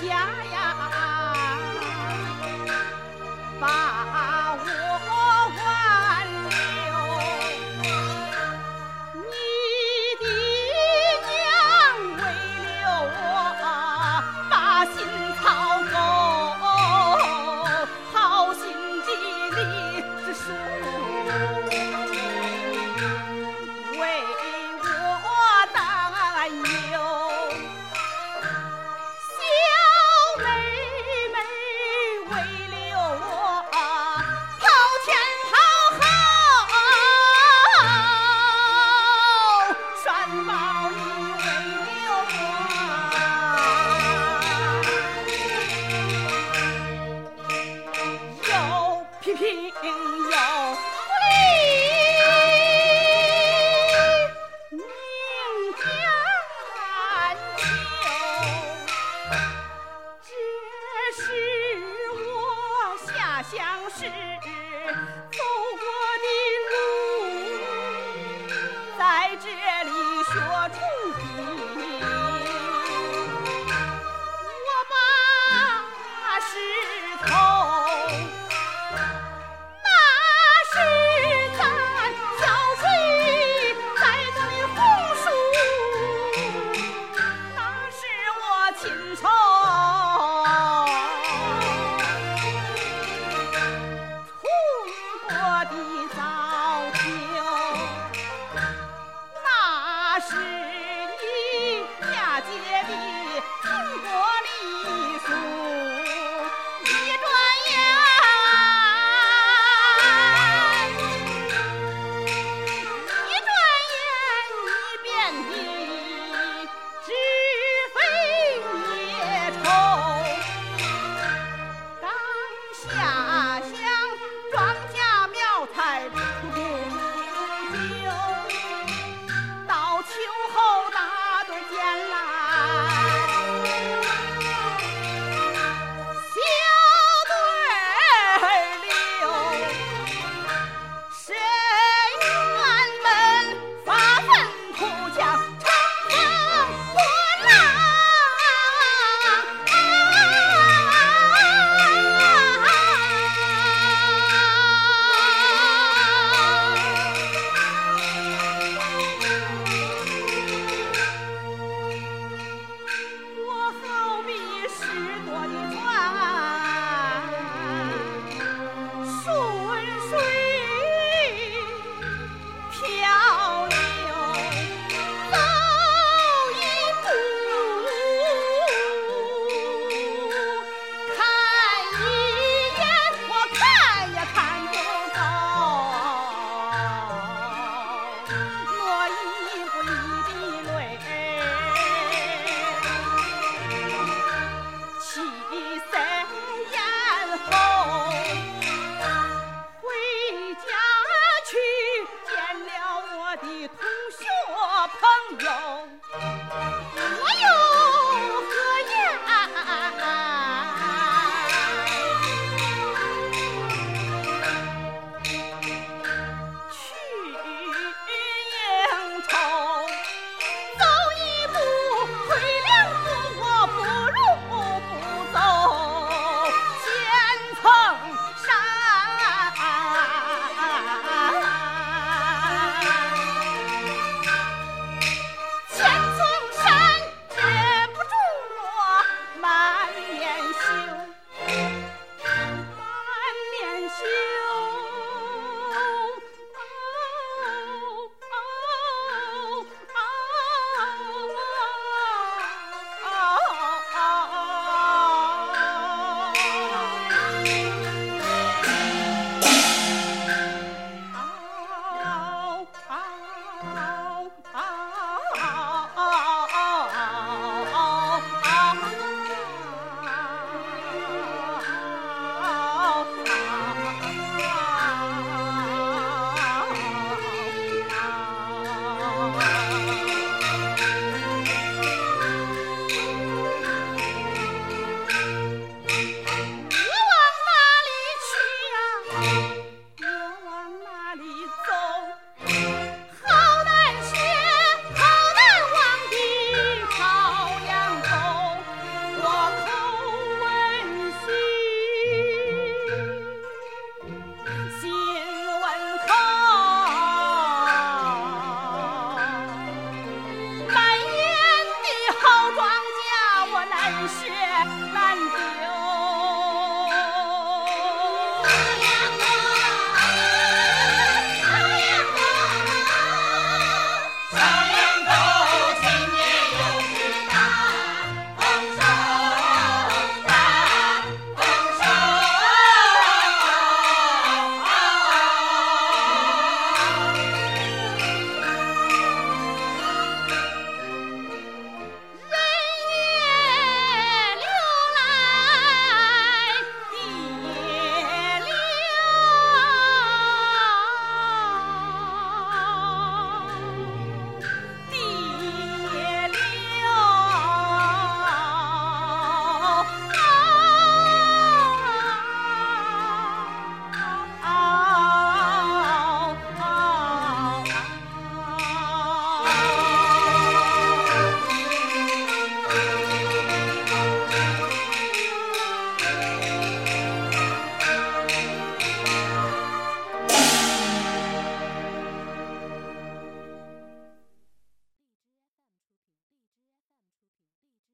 家呀。